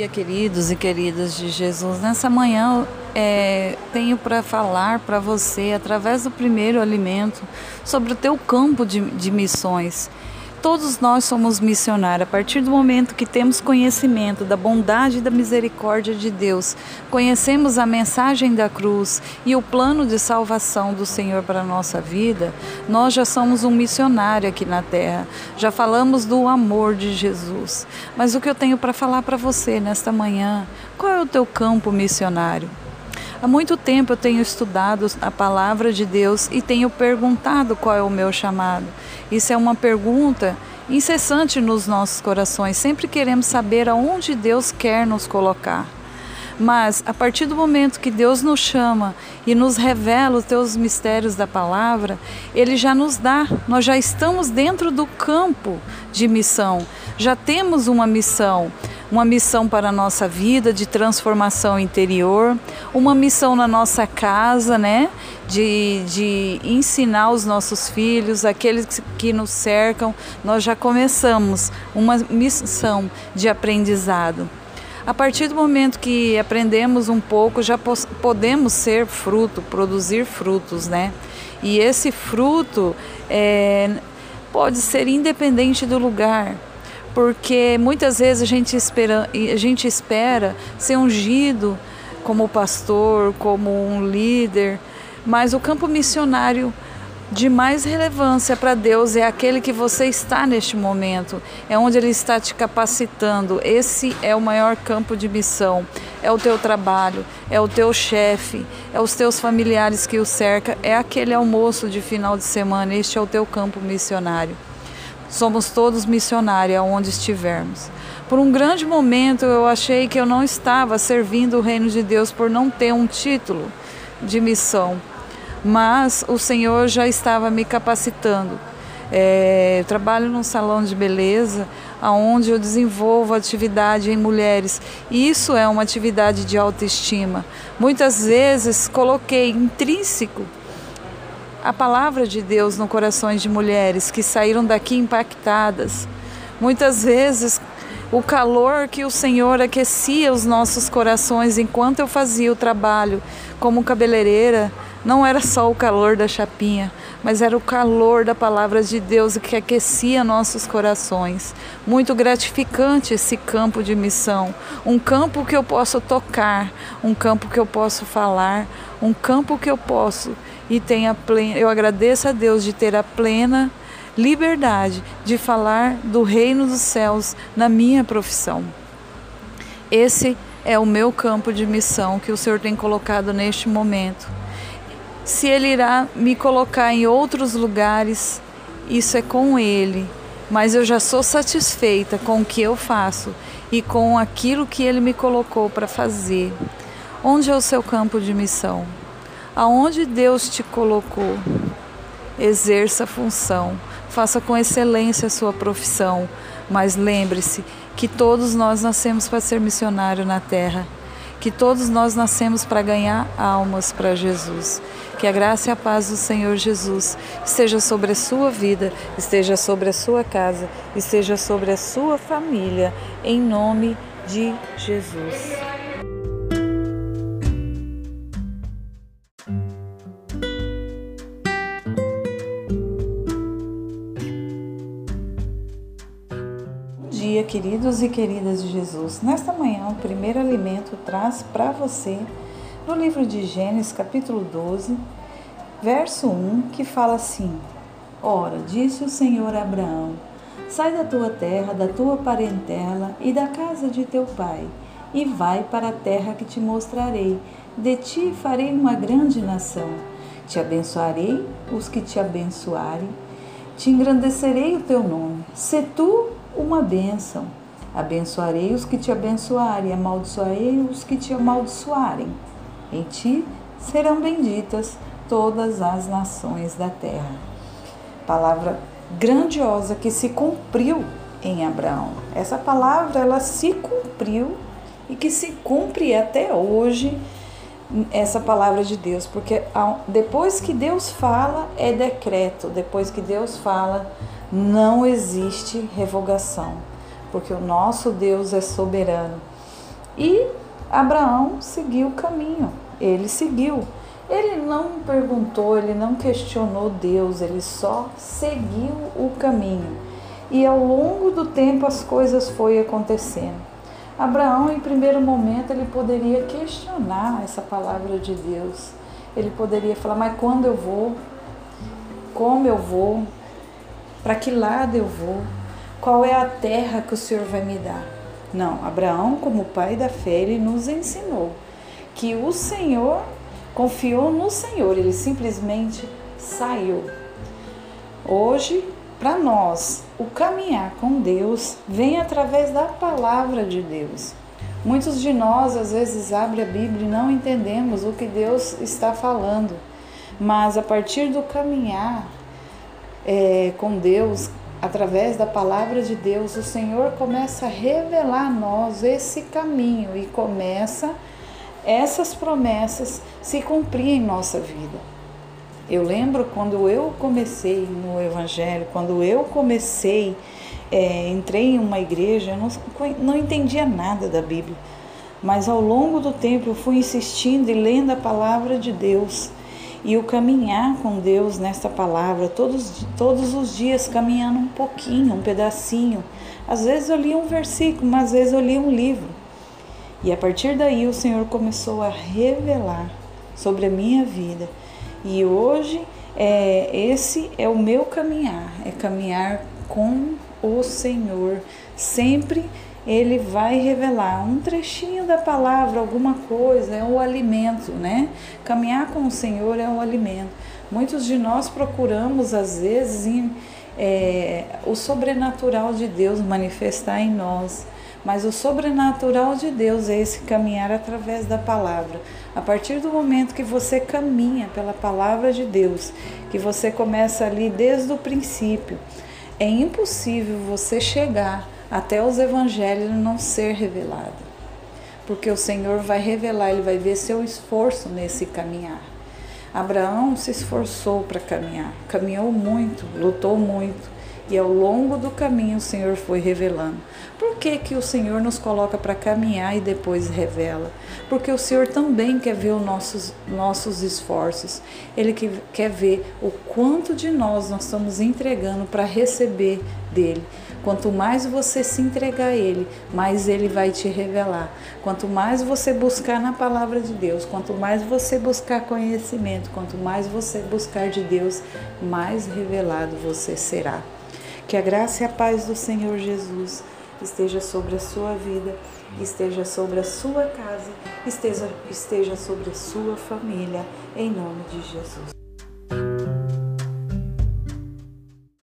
dia, queridos e queridas de Jesus. Nessa manhã é, tenho para falar para você, através do primeiro alimento, sobre o teu campo de, de missões. Todos nós somos missionários. A partir do momento que temos conhecimento da bondade e da misericórdia de Deus, conhecemos a mensagem da cruz e o plano de salvação do Senhor para a nossa vida, nós já somos um missionário aqui na terra. Já falamos do amor de Jesus. Mas o que eu tenho para falar para você nesta manhã, qual é o teu campo missionário? Há muito tempo eu tenho estudado a palavra de Deus e tenho perguntado qual é o meu chamado. Isso é uma pergunta incessante nos nossos corações. Sempre queremos saber aonde Deus quer nos colocar. Mas a partir do momento que Deus nos chama e nos revela os teus mistérios da palavra, ele já nos dá. Nós já estamos dentro do campo de missão. Já temos uma missão uma missão para a nossa vida de transformação interior, uma missão na nossa casa, né? De, de ensinar os nossos filhos, aqueles que nos cercam, nós já começamos uma missão de aprendizado. A partir do momento que aprendemos um pouco, já podemos ser fruto, produzir frutos, né? E esse fruto é, pode ser independente do lugar, porque muitas vezes a gente espera, a gente espera ser ungido como pastor, como um líder, mas o campo missionário de mais relevância para Deus é aquele que você está neste momento, é onde Ele está te capacitando. Esse é o maior campo de missão. É o teu trabalho, é o teu chefe, é os teus familiares que o cercam, é aquele almoço de final de semana. Este é o teu campo missionário. Somos todos missionários aonde estivermos. Por um grande momento eu achei que eu não estava servindo o reino de Deus por não ter um título de missão, mas o Senhor já estava me capacitando. É, eu trabalho num salão de beleza onde eu desenvolvo atividade em mulheres. E isso é uma atividade de autoestima. Muitas vezes coloquei intrínseco a palavra de Deus no corações de mulheres que saíram daqui impactadas. Muitas vezes o calor que o Senhor aquecia os nossos corações enquanto eu fazia o trabalho como cabeleireira, não era só o calor da chapinha, mas era o calor da palavra de Deus que aquecia nossos corações. Muito gratificante esse campo de missão, um campo que eu posso tocar, um campo que eu posso falar, um campo que eu posso e tenha plena, eu agradeço a Deus de ter a plena liberdade de falar do reino dos céus na minha profissão. Esse é o meu campo de missão que o Senhor tem colocado neste momento. Se Ele irá me colocar em outros lugares, isso é com Ele, mas eu já sou satisfeita com o que eu faço e com aquilo que Ele me colocou para fazer. Onde é o seu campo de missão? Aonde Deus te colocou. Exerça a função, faça com excelência a sua profissão, mas lembre-se que todos nós nascemos para ser missionário na terra, que todos nós nascemos para ganhar almas para Jesus. Que a graça e a paz do Senhor Jesus esteja sobre a sua vida, esteja sobre a sua casa, esteja sobre a sua família, em nome de Jesus. Dia, queridos e queridas de Jesus. Nesta manhã, o primeiro alimento traz para você, no livro de Gênesis, capítulo 12, verso 1, que fala assim: Ora, disse o Senhor a Abraão: Sai da tua terra, da tua parentela e da casa de teu pai, e vai para a terra que te mostrarei. De ti farei uma grande nação. Te abençoarei os que te abençoarem, te engrandecerei o teu nome. Se tu uma bênção. Abençoarei os que te abençoarem, amaldiçoarei os que te amaldiçoarem. Em ti serão benditas todas as nações da terra. Palavra grandiosa que se cumpriu em Abraão. Essa palavra ela se cumpriu e que se cumpre até hoje essa palavra de Deus, porque depois que Deus fala é decreto, depois que Deus fala não existe revogação, porque o nosso Deus é soberano. E Abraão seguiu o caminho, ele seguiu. Ele não perguntou, ele não questionou Deus, ele só seguiu o caminho. E ao longo do tempo as coisas foram acontecendo. Abraão, em primeiro momento, ele poderia questionar essa palavra de Deus. Ele poderia falar: Mas quando eu vou? Como eu vou? Para que lado eu vou? Qual é a terra que o Senhor vai me dar? Não, Abraão, como pai da fé, ele nos ensinou que o Senhor confiou no Senhor, ele simplesmente saiu. Hoje, para nós, o caminhar com Deus vem através da palavra de Deus. Muitos de nós às vezes abrem a Bíblia e não entendemos o que Deus está falando, mas a partir do caminhar é, com Deus, através da palavra de Deus, o Senhor começa a revelar a nós esse caminho e começa essas promessas se cumprir em nossa vida. Eu lembro quando eu comecei no Evangelho, quando eu comecei, é, entrei em uma igreja, eu não, não entendia nada da Bíblia, mas ao longo do tempo eu fui insistindo e lendo a palavra de Deus e o caminhar com Deus nesta palavra, todos, todos os dias caminhando um pouquinho, um pedacinho. Às vezes eu li um versículo, mas às vezes eu li um livro. E a partir daí o Senhor começou a revelar sobre a minha vida. E hoje é, esse é o meu caminhar, é caminhar com o Senhor. Sempre ele vai revelar um trechinho da palavra, alguma coisa, é o alimento, né? Caminhar com o Senhor é o alimento. Muitos de nós procuramos, às vezes, em, é, o sobrenatural de Deus manifestar em nós. Mas o sobrenatural de Deus é esse caminhar através da palavra. A partir do momento que você caminha pela palavra de Deus, que você começa ali desde o princípio, é impossível você chegar até os evangelhos não ser revelado. Porque o Senhor vai revelar, ele vai ver seu esforço nesse caminhar. Abraão se esforçou para caminhar, caminhou muito, lutou muito, e ao longo do caminho o Senhor foi revelando. Por que, que o Senhor nos coloca para caminhar e depois revela? Porque o Senhor também quer ver os nossos, nossos esforços. Ele que, quer ver o quanto de nós nós estamos entregando para receber dele. Quanto mais você se entregar a Ele, mais Ele vai te revelar. Quanto mais você buscar na palavra de Deus, quanto mais você buscar conhecimento, quanto mais você buscar de Deus, mais revelado você será. Que a graça e a paz do Senhor Jesus esteja sobre a sua vida, esteja sobre a sua casa, esteja, esteja sobre a sua família, em nome de Jesus.